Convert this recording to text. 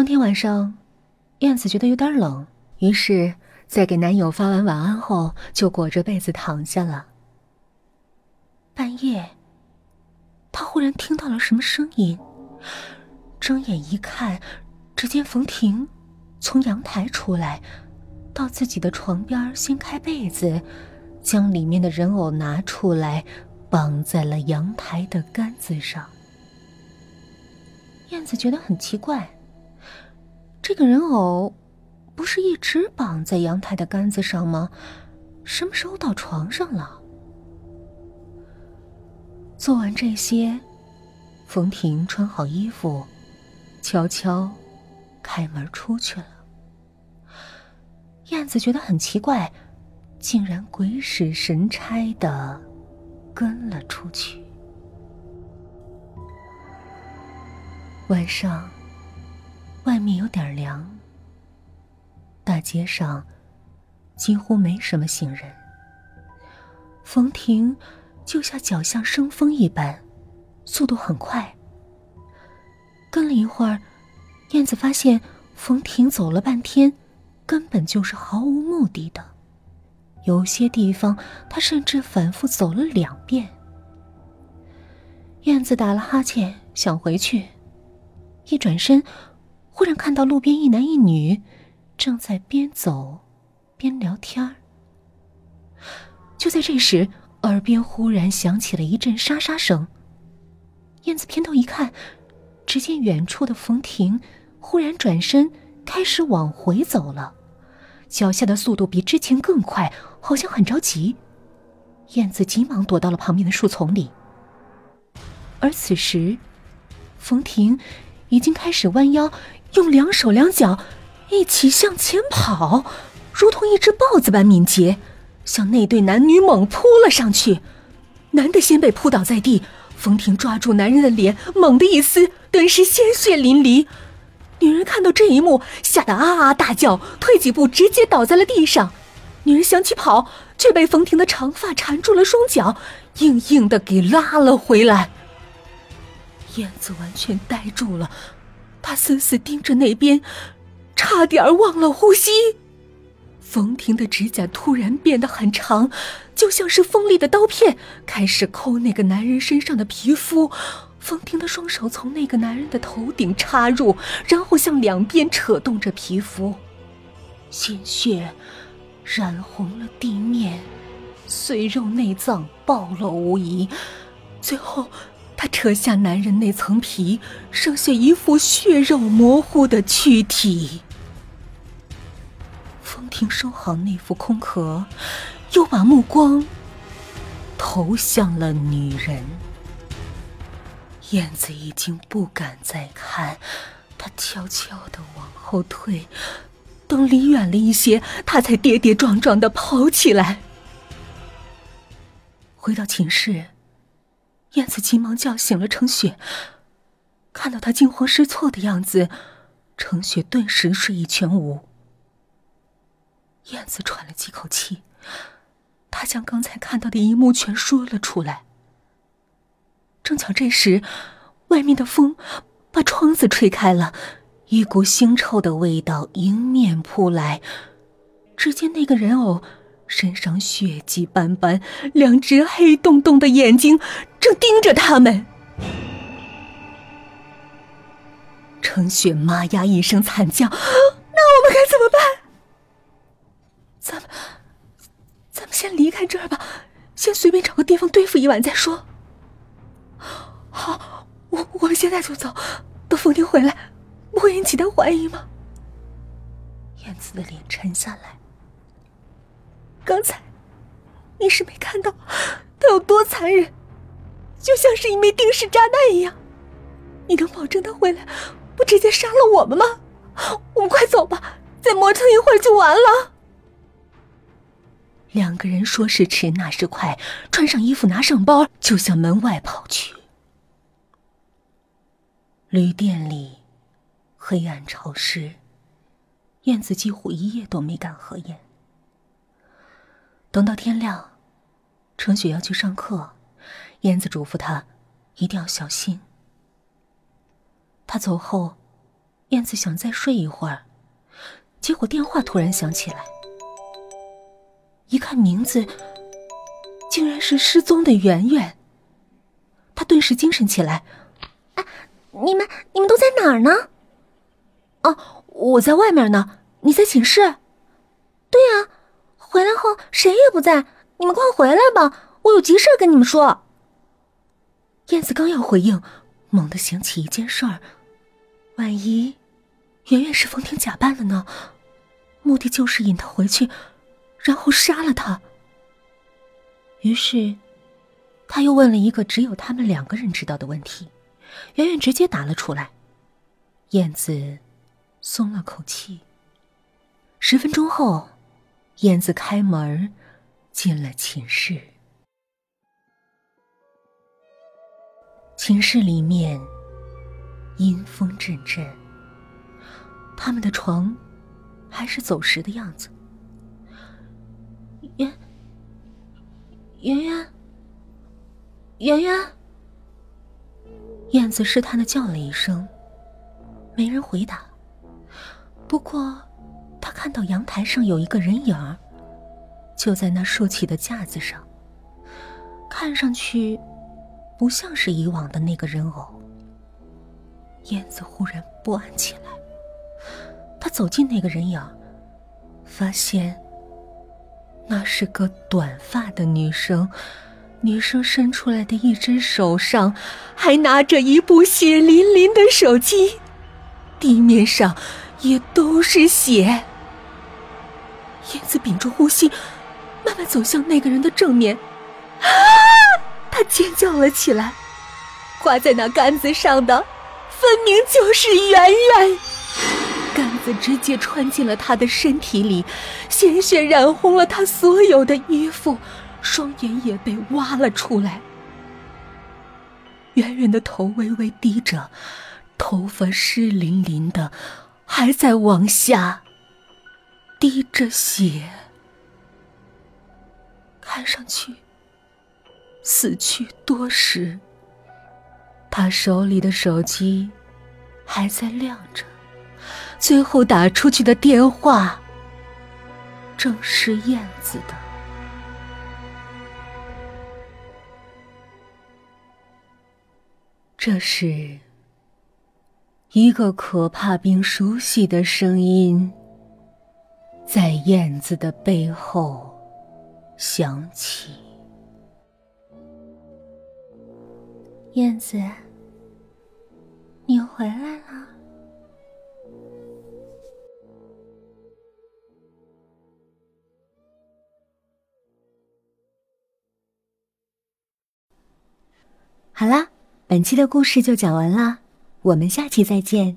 当天晚上，燕子觉得有点冷，于是，在给男友发完晚安后，就裹着被子躺下了。半夜，她忽然听到了什么声音，睁眼一看，只见冯婷从阳台出来，到自己的床边掀开被子，将里面的人偶拿出来，绑在了阳台的杆子上。燕子觉得很奇怪。这个人偶，不是一直绑在阳台的杆子上吗？什么时候到床上了？做完这些，冯婷穿好衣服，悄悄开门出去了。燕子觉得很奇怪，竟然鬼使神差的跟了出去。晚上。外面有点凉，大街上几乎没什么行人。冯婷就像脚下生风一般，速度很快。跟了一会儿，燕子发现冯婷走了半天，根本就是毫无目的的。有些地方，他甚至反复走了两遍。燕子打了哈欠，想回去，一转身。忽然看到路边一男一女，正在边走边聊天儿。就在这时，耳边忽然响起了一阵沙沙声。燕子偏头一看，只见远处的冯婷忽然转身开始往回走了，脚下的速度比之前更快，好像很着急。燕子急忙躲到了旁边的树丛里。而此时，冯婷已经开始弯腰。用两手两脚一起向前跑，如同一只豹子般敏捷，向那对男女猛扑了上去。男的先被扑倒在地，冯婷抓住男人的脸，猛地一撕，顿时鲜血淋漓。女人看到这一幕，吓得啊啊大叫，退几步直接倒在了地上。女人想起跑，却被冯婷的长发缠住了双脚，硬硬的给拉了回来。燕子完全呆住了。他死死盯着那边，差点忘了呼吸。冯婷的指甲突然变得很长，就像是锋利的刀片，开始抠那个男人身上的皮肤。冯婷的双手从那个男人的头顶插入，然后向两边扯动着皮肤，鲜血染红了地面，碎肉内脏暴露无遗，最后。扯下男人那层皮，剩下一副血肉模糊的躯体。风婷收好那副空壳，又把目光投向了女人。燕子已经不敢再看，她悄悄的往后退，等离远了一些，她才跌跌撞撞的跑起来。回到寝室。燕子急忙叫醒了程雪，看到他惊慌失措的样子，程雪顿时睡意全无。燕子喘了几口气，她将刚才看到的一幕全说了出来。正巧这时，外面的风把窗子吹开了，一股腥臭的味道迎面扑来。只见那个人偶。身上血迹斑斑，两只黑洞洞的眼睛正盯着他们。程雪妈呀一声惨叫：“那我们该怎么办？咱们，咱们先离开这儿吧，先随便找个地方对付一晚再说。”好，我我们现在就走，等冯婷回来，不会引起他怀疑吗？燕子的脸沉下来。刚才，你是没看到他有多残忍，就像是一枚定时炸弹一样。你能保证他回来不直接杀了我们吗？我们快走吧，再磨蹭一会儿就完了。两个人说时迟那时快，穿上衣服，拿上包，就向门外跑去。旅店里黑暗潮湿，燕子几乎一夜都没敢合眼。等到天亮，程雪要去上课，燕子嘱咐他一定要小心。他走后，燕子想再睡一会儿，结果电话突然响起来。一看名字，竟然是失踪的圆圆。他顿时精神起来：“哎，你们你们都在哪儿呢？”“哦，我在外面呢，你在寝室。”“对呀，回来后谁也不在，你们快回来吧，我有急事跟你们说。”燕子刚要回应，猛地想起一件事儿：万一圆圆是冯婷假扮的呢？目的就是引他回去。然后杀了他。于是，他又问了一个只有他们两个人知道的问题，圆圆直接答了出来。燕子松了口气。十分钟后，燕子开门进了寝室。寝室里面阴风阵阵，他们的床还是走时的样子。圆圆圆圆圆，燕子试探的叫了一声，没人回答。不过，他看到阳台上有一个人影儿，就在那竖起的架子上，看上去不像是以往的那个人偶。燕子忽然不安起来，他走近那个人影，发现。那是个短发的女生，女生伸出来的一只手上还拿着一部血淋淋的手机，地面上也都是血。燕子屏住呼吸，慢慢走向那个人的正面，啊！他尖叫了起来，挂在那杆子上的，分明就是圆圆。杆子直接穿进了他的身体里，鲜血染红了他所有的衣服，双眼也被挖了出来。圆圆的头微微低着，头发湿淋淋的，还在往下滴着血，看上去死去多时。他手里的手机还在亮着。最后打出去的电话，正是燕子的。这时，一个可怕并熟悉的声音在燕子的背后响起：“燕子，你回来了。”好啦，本期的故事就讲完了，我们下期再见。